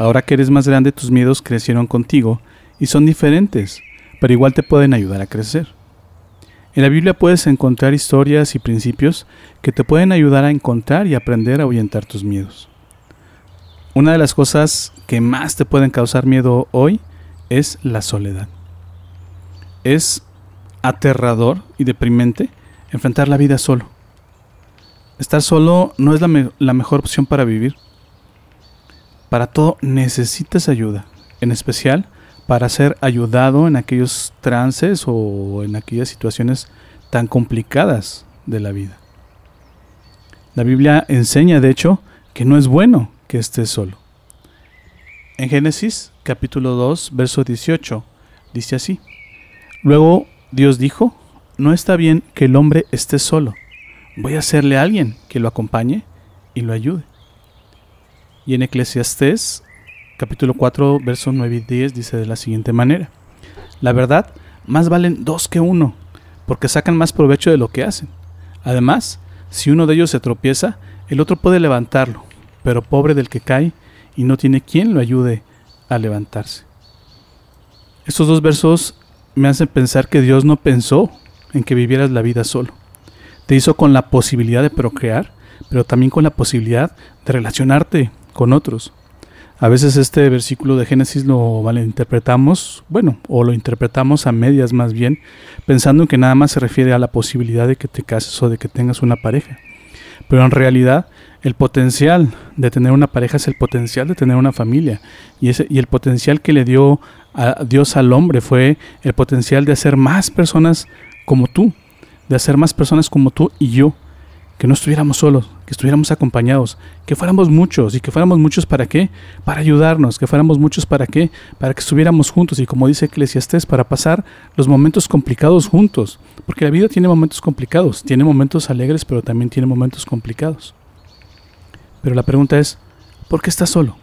Ahora que eres más grande, tus miedos crecieron contigo y son diferentes, pero igual te pueden ayudar a crecer. En la Biblia puedes encontrar historias y principios que te pueden ayudar a encontrar y aprender a ahuyentar tus miedos. Una de las cosas que más te pueden causar miedo hoy es la soledad. Es aterrador y deprimente enfrentar la vida solo. Estar solo no es la, la, mejor opción para vivir. Para todo necesitas ayuda, en especial para ser ayudado en aquellos trances o en aquellas situaciones tan complicadas de la vida. La Biblia enseña, de hecho, que no es bueno que estés solo. En Génesis capítulo 2, verso 18, dice así. Luego Dios dijo, no está bien que el hombre esté solo voy a hacerle a alguien que lo acompañe y lo ayude. Y en Eclesiastés capítulo 4, versos 9 y 10 dice de la siguiente manera. La verdad, más valen dos que uno, porque sacan más provecho de lo que hacen. Además, si uno de ellos se tropieza, el otro puede levantarlo, pero pobre del que cae y no tiene quien lo ayude a levantarse. Estos dos versos me hacen pensar que Dios no pensó en que vivieras la vida solo te hizo con la posibilidad de procrear, pero también con la posibilidad de relacionarte con otros. A veces este versículo de Génesis lo malinterpretamos, bueno, o lo interpretamos a medias más bien, pensando en que nada más se refiere a la posibilidad de que te cases o de que tengas una pareja. Pero en realidad el potencial de tener una pareja es el potencial de tener una familia. Y, ese, y el potencial que le dio a Dios al hombre fue el potencial de hacer más personas como tú, de hacer más personas como tú y yo, que no estuviéramos solos, que estuviéramos acompañados, que fuéramos muchos y que fuéramos muchos para qué? Para ayudarnos, que fuéramos muchos para qué? Para que estuviéramos juntos y como dice Eclesiastés, para pasar los momentos complicados juntos, porque la vida tiene momentos complicados, tiene momentos alegres, pero también tiene momentos complicados. Pero la pregunta es, ¿por qué estás solo?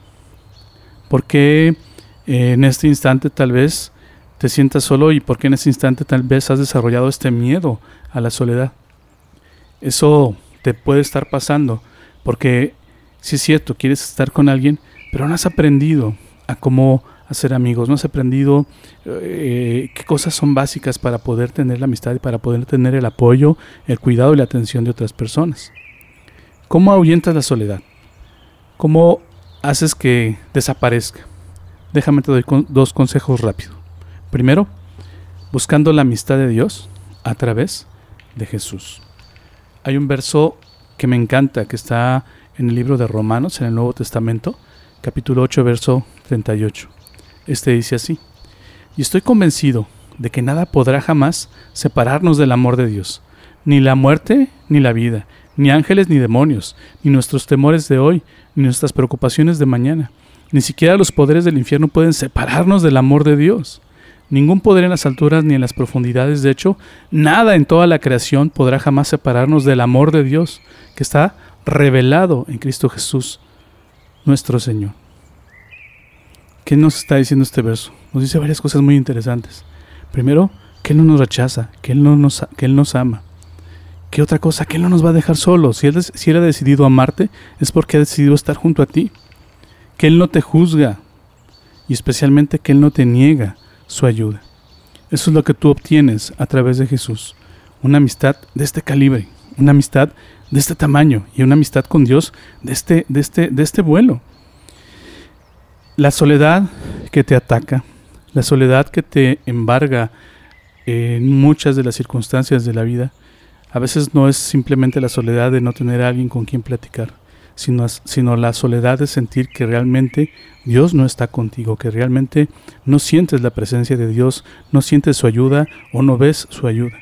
¿Por qué eh, en este instante tal vez te sientas solo y por qué en ese instante tal vez has desarrollado este miedo a la soledad. Eso te puede estar pasando porque si es cierto, quieres estar con alguien, pero no has aprendido a cómo hacer amigos, no has aprendido eh, qué cosas son básicas para poder tener la amistad y para poder tener el apoyo, el cuidado y la atención de otras personas. ¿Cómo ahuyentas la soledad? ¿Cómo haces que desaparezca? Déjame te doy dos consejos rápidos. Primero, buscando la amistad de Dios a través de Jesús. Hay un verso que me encanta, que está en el libro de Romanos, en el Nuevo Testamento, capítulo 8, verso 38. Este dice así, y estoy convencido de que nada podrá jamás separarnos del amor de Dios, ni la muerte ni la vida, ni ángeles ni demonios, ni nuestros temores de hoy, ni nuestras preocupaciones de mañana, ni siquiera los poderes del infierno pueden separarnos del amor de Dios. Ningún poder en las alturas ni en las profundidades, de hecho, nada en toda la creación podrá jamás separarnos del amor de Dios que está revelado en Cristo Jesús, nuestro Señor. ¿Qué nos está diciendo este verso? Nos dice varias cosas muy interesantes. Primero, que Él no nos rechaza, que Él, no nos, que él nos ama. ¿Qué otra cosa? Que Él no nos va a dejar solos. Si él, si él ha decidido amarte, es porque ha decidido estar junto a ti. Que Él no te juzga y especialmente que Él no te niega su ayuda. Eso es lo que tú obtienes a través de Jesús. Una amistad de este calibre, una amistad de este tamaño y una amistad con Dios de este, de este, de este vuelo. La soledad que te ataca, la soledad que te embarga en muchas de las circunstancias de la vida, a veces no es simplemente la soledad de no tener a alguien con quien platicar sino, sino la soledad de sentir que realmente Dios no está contigo, que realmente no sientes la presencia de Dios, no sientes su ayuda o no ves su ayuda.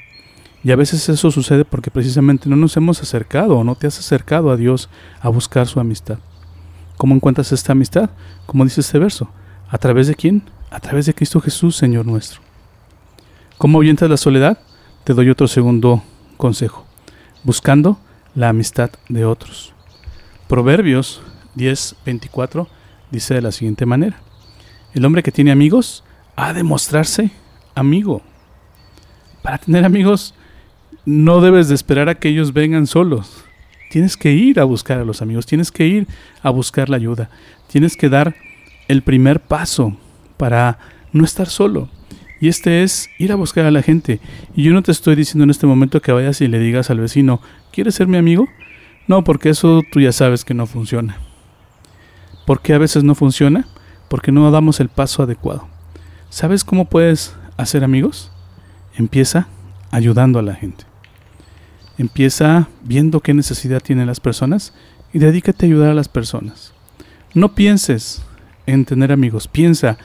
Y a veces eso sucede porque precisamente no nos hemos acercado o no te has acercado a Dios a buscar su amistad. ¿Cómo encuentras esta amistad? Como dice este verso. ¿A través de quién? A través de Cristo Jesús, Señor nuestro. ¿Cómo ahuyentas la soledad? Te doy otro segundo consejo. Buscando la amistad de otros. Proverbios 10:24 dice de la siguiente manera. El hombre que tiene amigos ha de mostrarse amigo. Para tener amigos no debes de esperar a que ellos vengan solos. Tienes que ir a buscar a los amigos, tienes que ir a buscar la ayuda, tienes que dar el primer paso para no estar solo. Y este es ir a buscar a la gente. Y yo no te estoy diciendo en este momento que vayas y le digas al vecino, ¿quieres ser mi amigo? No, porque eso tú ya sabes que no funciona. ¿Por qué a veces no funciona? Porque no damos el paso adecuado. ¿Sabes cómo puedes hacer amigos? Empieza ayudando a la gente. Empieza viendo qué necesidad tienen las personas y dedícate a ayudar a las personas. No pienses en tener amigos, piensa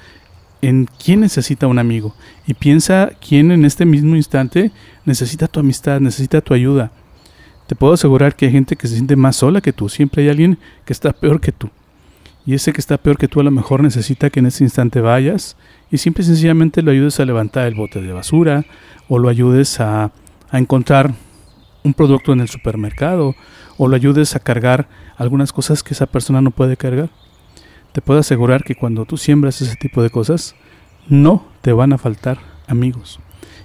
en quién necesita un amigo y piensa quién en este mismo instante necesita tu amistad, necesita tu ayuda. Te puedo asegurar que hay gente que se siente más sola que tú, siempre hay alguien que está peor que tú. Y ese que está peor que tú a lo mejor necesita que en ese instante vayas y simple y sencillamente lo ayudes a levantar el bote de basura o lo ayudes a, a encontrar un producto en el supermercado o lo ayudes a cargar algunas cosas que esa persona no puede cargar. Te puedo asegurar que cuando tú siembras ese tipo de cosas, no te van a faltar amigos.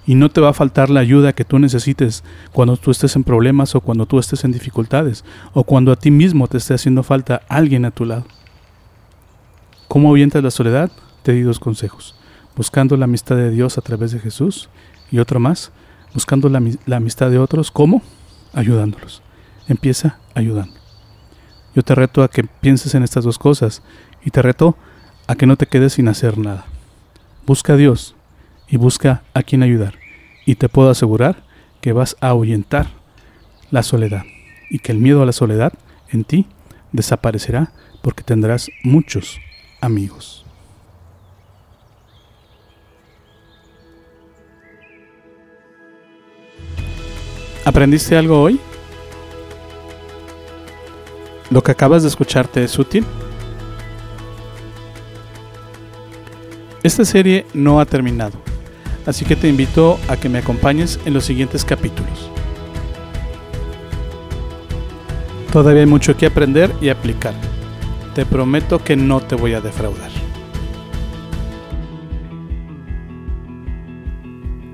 Y no te va a faltar la ayuda que tú necesites cuando tú estés en problemas o cuando tú estés en dificultades o cuando a ti mismo te esté haciendo falta alguien a tu lado. ¿Cómo ahuyentas la soledad? Te di dos consejos. Buscando la amistad de Dios a través de Jesús y otro más, buscando la, la amistad de otros, ¿cómo? Ayudándolos. Empieza ayudando. Yo te reto a que pienses en estas dos cosas y te reto a que no te quedes sin hacer nada. Busca a Dios y busca a quien ayudar. Y te puedo asegurar que vas a ahuyentar la soledad y que el miedo a la soledad en ti desaparecerá porque tendrás muchos amigos. ¿Aprendiste algo hoy? ¿Lo que acabas de escucharte es útil? Esta serie no ha terminado, así que te invito a que me acompañes en los siguientes capítulos. Todavía hay mucho que aprender y aplicar. Te prometo que no te voy a defraudar.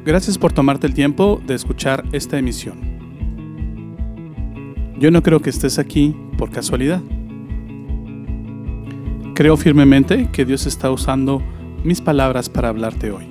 Gracias por tomarte el tiempo de escuchar esta emisión. Yo no creo que estés aquí por casualidad. Creo firmemente que Dios está usando mis palabras para hablarte hoy.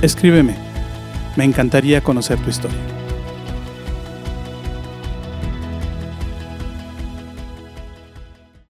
Escríbeme, me encantaría conocer tu historia.